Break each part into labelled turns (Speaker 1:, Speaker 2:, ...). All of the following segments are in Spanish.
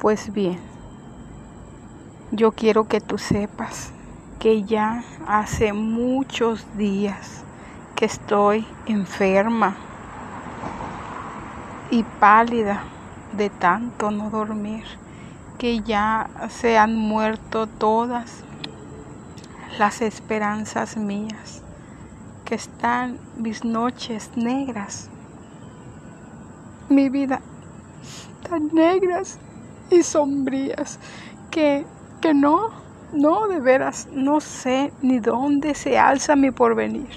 Speaker 1: Pues bien, yo quiero que tú sepas que ya hace muchos días que estoy enferma y pálida de tanto no dormir, que ya se han muerto todas las esperanzas mías, que están mis noches negras, mi vida tan negras y sombrías que, que no, no, de veras, no sé ni dónde se alza mi porvenir.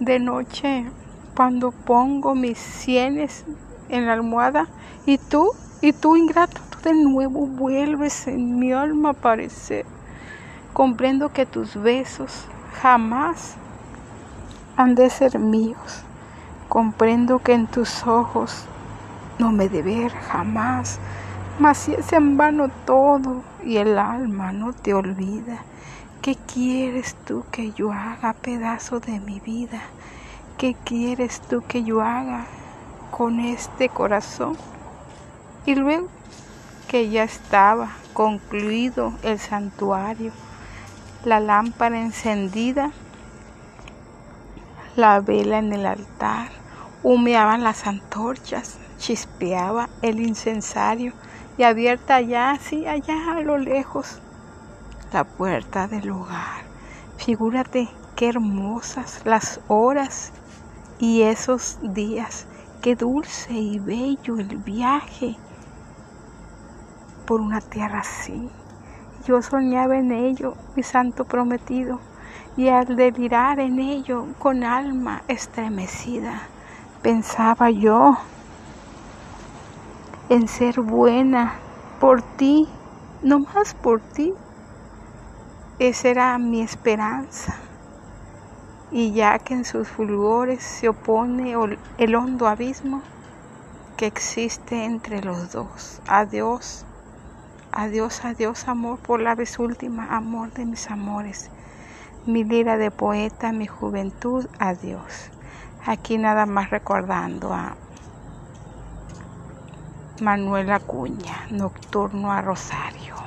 Speaker 1: De noche, cuando pongo mis sienes en la almohada, y tú, y tú, ingrato, tú de nuevo vuelves en mi alma a aparecer. Comprendo que tus besos jamás han de ser míos. Comprendo que en tus ojos no me de ver jamás mas si es en vano todo y el alma no te olvida, ¿qué quieres tú que yo haga pedazo de mi vida? ¿Qué quieres tú que yo haga con este corazón? Y luego que ya estaba concluido el santuario, la lámpara encendida, la vela en el altar, humeaban las antorchas, chispeaba el incensario, y abierta allá, así allá a lo lejos, la puerta del hogar. Figúrate qué hermosas las horas y esos días, qué dulce y bello el viaje por una tierra así. Yo soñaba en ello, mi santo prometido, y al delirar en ello con alma estremecida, pensaba yo en ser buena por ti, no más por ti. Esa era mi esperanza. Y ya que en sus fulgores se opone el hondo abismo que existe entre los dos. Adiós, adiós, adiós, amor, por la vez última, amor de mis amores. Mi lira de poeta, mi juventud, adiós. Aquí nada más recordando a Manuel Acuña, Nocturno a Rosario.